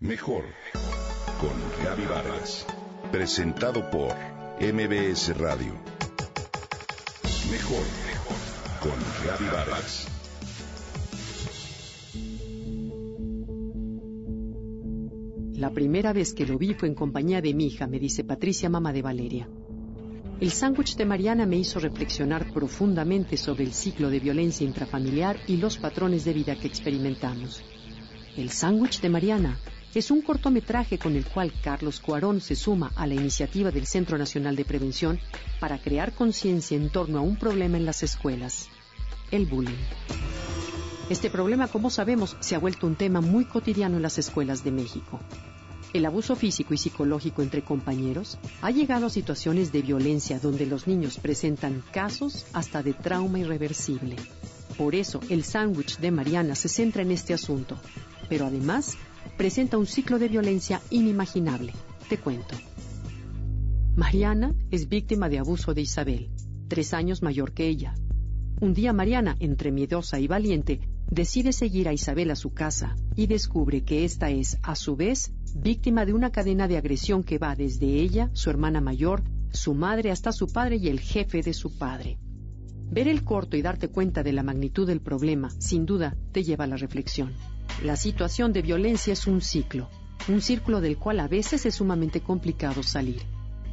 Mejor con Gaby Vargas. Presentado por MBS Radio. Mejor con Gaby Vargas. La primera vez que lo vi fue en compañía de mi hija, me dice Patricia, mamá de Valeria. El sándwich de Mariana me hizo reflexionar profundamente sobre el ciclo de violencia intrafamiliar y los patrones de vida que experimentamos. El sándwich de Mariana es un cortometraje con el cual Carlos Cuarón se suma a la iniciativa del Centro Nacional de Prevención para crear conciencia en torno a un problema en las escuelas, el bullying. Este problema, como sabemos, se ha vuelto un tema muy cotidiano en las escuelas de México. El abuso físico y psicológico entre compañeros ha llegado a situaciones de violencia donde los niños presentan casos hasta de trauma irreversible. Por eso, el sándwich de Mariana se centra en este asunto, pero además presenta un ciclo de violencia inimaginable. Te cuento. Mariana es víctima de abuso de Isabel, tres años mayor que ella. Un día Mariana, entre miedosa y valiente, decide seguir a Isabel a su casa y descubre que ésta es, a su vez, víctima de una cadena de agresión que va desde ella, su hermana mayor, su madre hasta su padre y el jefe de su padre. Ver el corto y darte cuenta de la magnitud del problema, sin duda, te lleva a la reflexión. La situación de violencia es un ciclo, un círculo del cual a veces es sumamente complicado salir.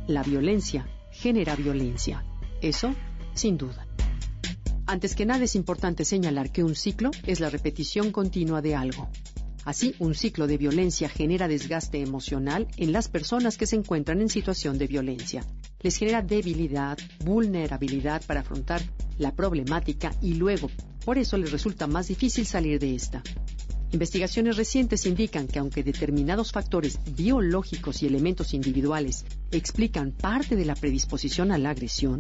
La violencia genera violencia. Eso, sin duda. Antes que nada es importante señalar que un ciclo es la repetición continua de algo. Así, un ciclo de violencia genera desgaste emocional en las personas que se encuentran en situación de violencia. Les genera debilidad, vulnerabilidad para afrontar la problemática y luego, por eso les resulta más difícil salir de esta. Investigaciones recientes indican que aunque determinados factores biológicos y elementos individuales explican parte de la predisposición a la agresión,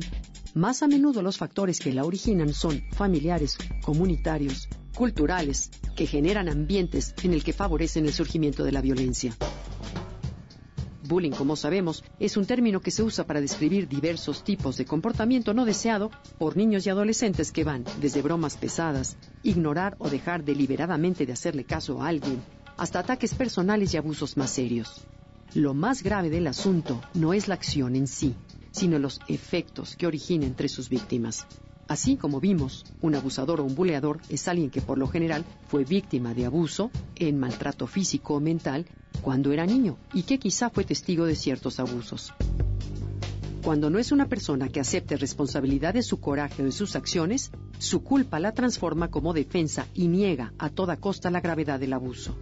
más a menudo los factores que la originan son familiares, comunitarios, culturales, que generan ambientes en el que favorecen el surgimiento de la violencia. Bullying, como sabemos, es un término que se usa para describir diversos tipos de comportamiento no deseado por niños y adolescentes que van desde bromas pesadas, ignorar o dejar deliberadamente de hacerle caso a alguien, hasta ataques personales y abusos más serios. Lo más grave del asunto no es la acción en sí, sino los efectos que origina entre sus víctimas. Así como vimos, un abusador o un buleador es alguien que por lo general fue víctima de abuso en maltrato físico o mental cuando era niño y que quizá fue testigo de ciertos abusos. Cuando no es una persona que acepte responsabilidad de su coraje o de sus acciones, su culpa la transforma como defensa y niega a toda costa la gravedad del abuso.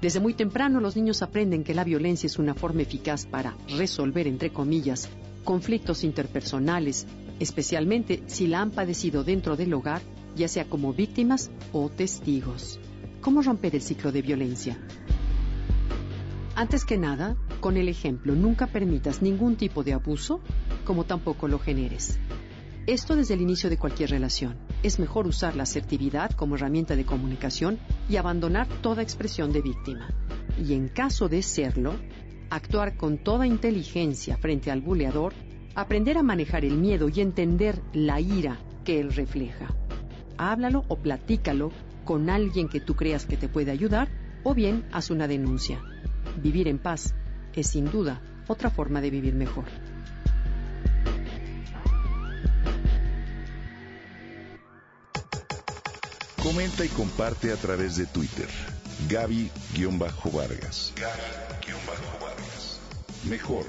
Desde muy temprano los niños aprenden que la violencia es una forma eficaz para resolver, entre comillas, conflictos interpersonales, especialmente si la han padecido dentro del hogar, ya sea como víctimas o testigos. ¿Cómo romper el ciclo de violencia? Antes que nada, con el ejemplo, nunca permitas ningún tipo de abuso, como tampoco lo generes. Esto desde el inicio de cualquier relación. Es mejor usar la asertividad como herramienta de comunicación y abandonar toda expresión de víctima. Y en caso de serlo, actuar con toda inteligencia frente al buleador aprender a manejar el miedo y entender la ira que él refleja. Háblalo o platícalo con alguien que tú creas que te puede ayudar o bien haz una denuncia. Vivir en paz es sin duda otra forma de vivir mejor. Comenta y comparte a través de Twitter. Gaby-Vargas. Gaby-Vargas. Mejor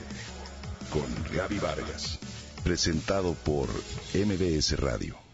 con Gaby Vargas. Presentado por MBS Radio.